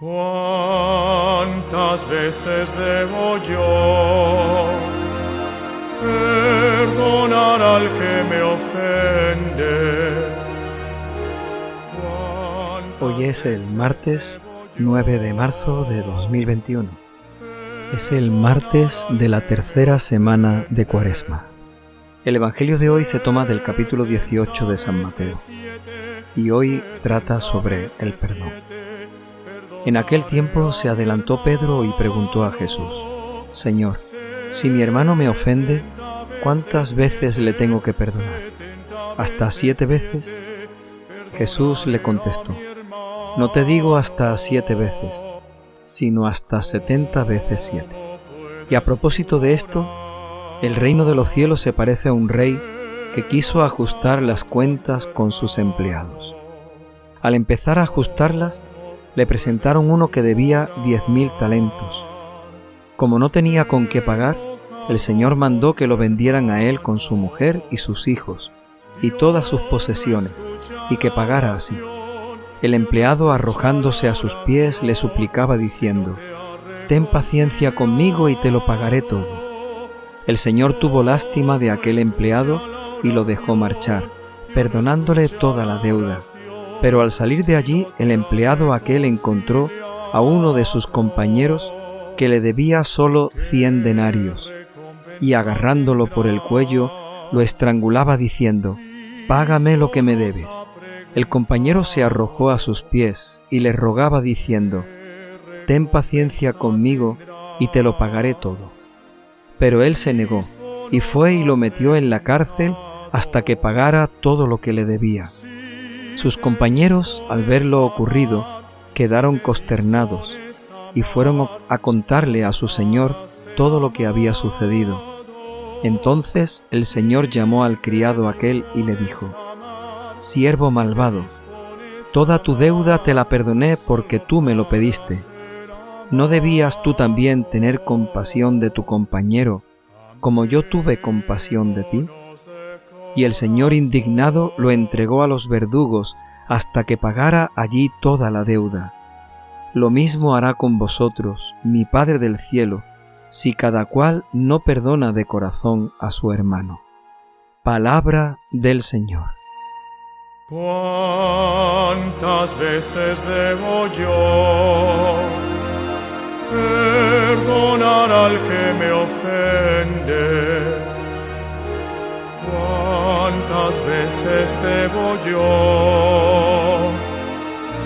¿Cuántas veces debo yo perdonar al que me ofende? Hoy es el martes 9 de marzo de 2021. Es el martes de la tercera semana de Cuaresma. El Evangelio de hoy se toma del capítulo 18 de San Mateo y hoy trata sobre el perdón. En aquel tiempo se adelantó Pedro y preguntó a Jesús, Señor, si mi hermano me ofende, ¿cuántas veces le tengo que perdonar? ¿Hasta siete veces? Jesús le contestó, no te digo hasta siete veces, sino hasta setenta veces siete. Y a propósito de esto, el reino de los cielos se parece a un rey que quiso ajustar las cuentas con sus empleados. Al empezar a ajustarlas, le presentaron uno que debía diez mil talentos. Como no tenía con qué pagar, el Señor mandó que lo vendieran a él con su mujer y sus hijos, y todas sus posesiones, y que pagara así. El empleado arrojándose a sus pies le suplicaba diciendo, Ten paciencia conmigo y te lo pagaré todo. El Señor tuvo lástima de aquel empleado y lo dejó marchar, perdonándole toda la deuda. Pero al salir de allí, el empleado aquel encontró a uno de sus compañeros que le debía solo cien denarios, y agarrándolo por el cuello, lo estrangulaba diciendo, Págame lo que me debes. El compañero se arrojó a sus pies y le rogaba diciendo, Ten paciencia conmigo y te lo pagaré todo. Pero él se negó, y fue y lo metió en la cárcel hasta que pagara todo lo que le debía. Sus compañeros, al ver lo ocurrido, quedaron consternados y fueron a contarle a su señor todo lo que había sucedido. Entonces el señor llamó al criado aquel y le dijo, Siervo malvado, toda tu deuda te la perdoné porque tú me lo pediste ¿No debías tú también tener compasión de tu compañero, como yo tuve compasión de ti? Y el Señor indignado lo entregó a los verdugos hasta que pagara allí toda la deuda. Lo mismo hará con vosotros, mi Padre del cielo, si cada cual no perdona de corazón a su hermano. Palabra del Señor. ¿Cuántas veces debo yo? perdonar al que me ofende. ¿Cuántas veces debo yo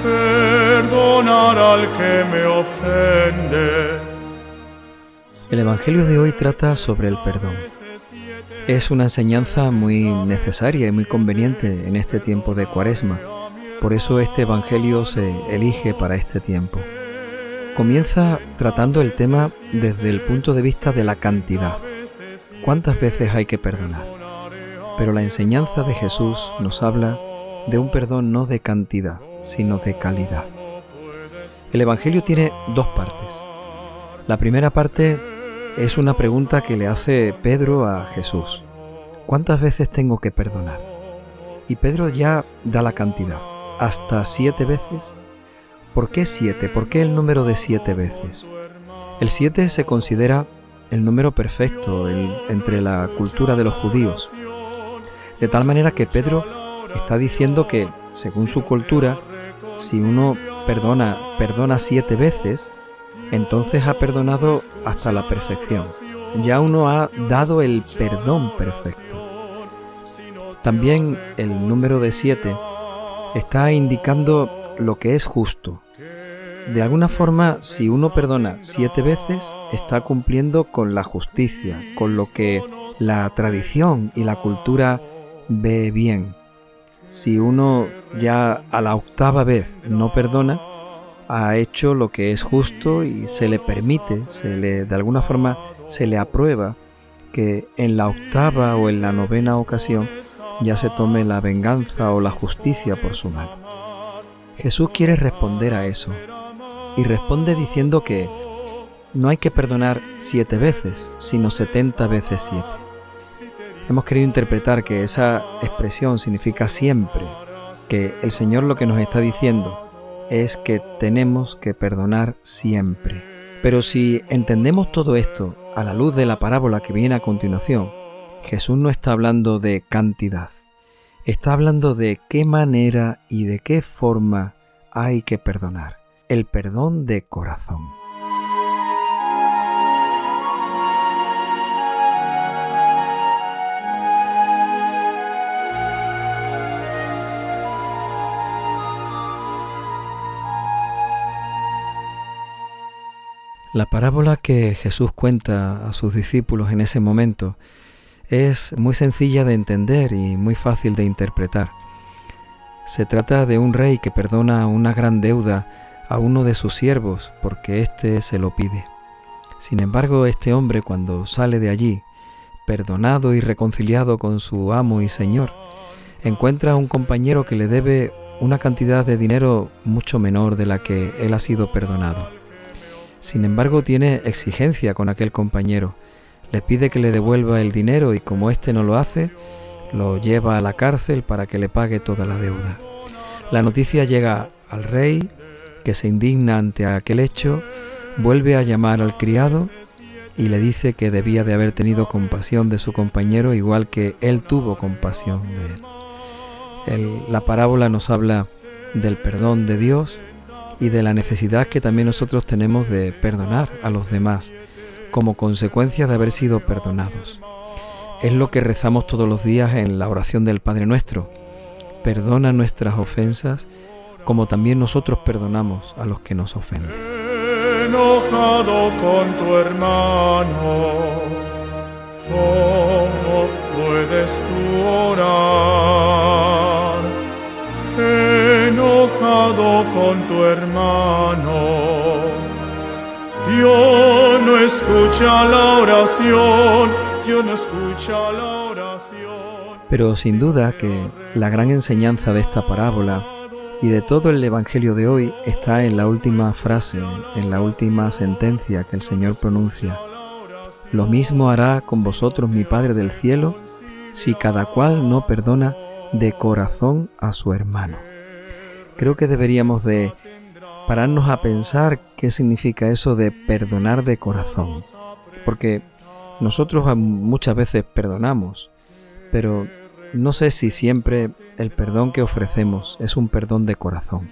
perdonar al que me ofende? El Evangelio de hoy trata sobre el perdón. Es una enseñanza muy necesaria y muy conveniente en este tiempo de Cuaresma. Por eso este Evangelio se elige para este tiempo comienza tratando el tema desde el punto de vista de la cantidad. ¿Cuántas veces hay que perdonar? Pero la enseñanza de Jesús nos habla de un perdón no de cantidad, sino de calidad. El Evangelio tiene dos partes. La primera parte es una pregunta que le hace Pedro a Jesús. ¿Cuántas veces tengo que perdonar? Y Pedro ya da la cantidad. ¿Hasta siete veces? ¿Por qué siete? ¿Por qué el número de siete veces? El siete se considera el número perfecto entre la cultura de los judíos. De tal manera que Pedro está diciendo que, según su cultura, si uno perdona, perdona siete veces, entonces ha perdonado hasta la perfección. Ya uno ha dado el perdón perfecto. También el número de siete está indicando lo que es justo, de alguna forma, si uno perdona siete veces, está cumpliendo con la justicia, con lo que la tradición y la cultura ve bien. Si uno ya a la octava vez no perdona, ha hecho lo que es justo y se le permite, se le de alguna forma se le aprueba que en la octava o en la novena ocasión ya se tome la venganza o la justicia por su mano. Jesús quiere responder a eso, y responde diciendo que no hay que perdonar siete veces, sino setenta veces siete. Hemos querido interpretar que esa expresión significa siempre, que el Señor lo que nos está diciendo es que tenemos que perdonar siempre. Pero si entendemos todo esto a la luz de la parábola que viene a continuación, Jesús no está hablando de cantidad, está hablando de qué manera y de qué forma hay que perdonar. El perdón de corazón. La parábola que Jesús cuenta a sus discípulos en ese momento es muy sencilla de entender y muy fácil de interpretar. Se trata de un rey que perdona una gran deuda a uno de sus siervos porque éste se lo pide. Sin embargo, este hombre cuando sale de allí, perdonado y reconciliado con su amo y señor, encuentra a un compañero que le debe una cantidad de dinero mucho menor de la que él ha sido perdonado. Sin embargo, tiene exigencia con aquel compañero. Le pide que le devuelva el dinero y como éste no lo hace, lo lleva a la cárcel para que le pague toda la deuda. La noticia llega al rey, que se indigna ante aquel hecho, vuelve a llamar al criado y le dice que debía de haber tenido compasión de su compañero igual que él tuvo compasión de él. la parábola nos habla del perdón de Dios y de la necesidad que también nosotros tenemos de perdonar a los demás como consecuencia de haber sido perdonados. Es lo que rezamos todos los días en la oración del Padre Nuestro. Perdona nuestras ofensas como también nosotros perdonamos a los que nos ofenden. Enojado con tu hermano, ¿cómo puedes tú orar? Tu hermano. Dios no escucha la oración, Dios no escucha la oración. Pero sin duda que la gran enseñanza de esta parábola y de todo el Evangelio de hoy está en la última frase, en la última sentencia que el Señor pronuncia. Lo mismo hará con vosotros mi Padre del cielo si cada cual no perdona de corazón a su hermano. Creo que deberíamos de pararnos a pensar qué significa eso de perdonar de corazón. Porque nosotros muchas veces perdonamos, pero no sé si siempre el perdón que ofrecemos es un perdón de corazón.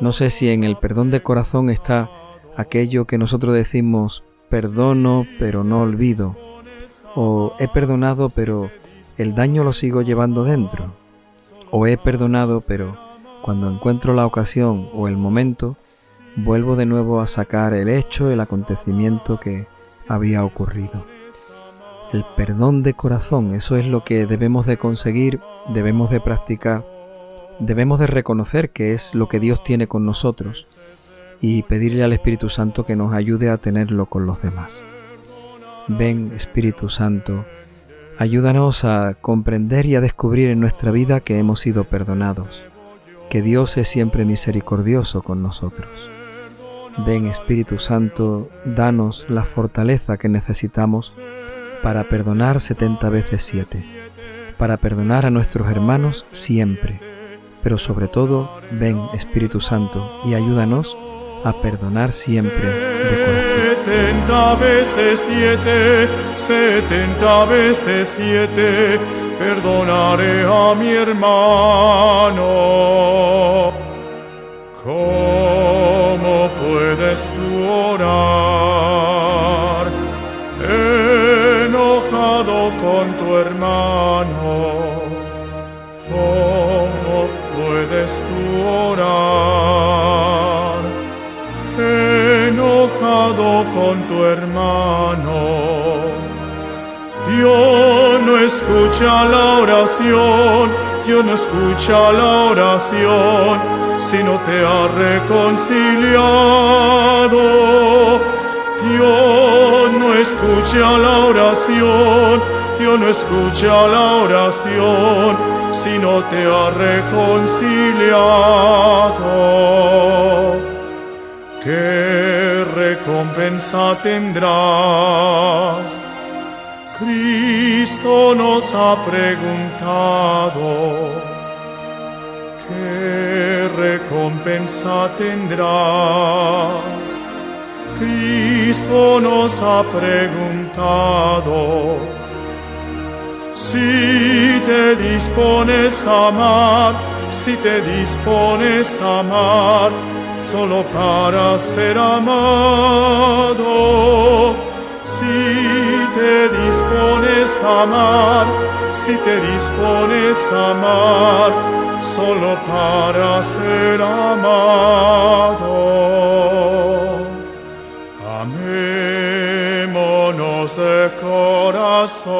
No sé si en el perdón de corazón está aquello que nosotros decimos perdono pero no olvido, o he perdonado pero el daño lo sigo llevando dentro, o he perdonado pero cuando encuentro la ocasión o el momento, vuelvo de nuevo a sacar el hecho, el acontecimiento que había ocurrido. El perdón de corazón, eso es lo que debemos de conseguir, debemos de practicar, debemos de reconocer que es lo que Dios tiene con nosotros y pedirle al Espíritu Santo que nos ayude a tenerlo con los demás. Ven Espíritu Santo, ayúdanos a comprender y a descubrir en nuestra vida que hemos sido perdonados que Dios es siempre misericordioso con nosotros. Ven Espíritu Santo, danos la fortaleza que necesitamos para perdonar setenta veces siete, para perdonar a nuestros hermanos siempre, pero sobre todo, ven Espíritu Santo y ayúdanos a perdonar siempre de corazón. Setenta veces siete, setenta veces siete perdonaré a mi hermano. ¿Cómo puedes tú orar enojado con tu hermano? ¿Cómo puedes tú orar enojado con tu hermano? Dios escucha la oración, Dios no escucha la oración si no te ha reconciliado. Dios no escucha la oración, Dios no escucha la oración si no te ha reconciliado. ¿Qué recompensa tendrás? Cristo nos ha preguntado, ¿qué recompensa tendrás. Cristo nos ha preguntado, si te dispones a amar, si te dispones a amar, solo para ser amado. Si te dispones a amar, si te dispones a amar, solo para ser amado. Amémonos de corazón.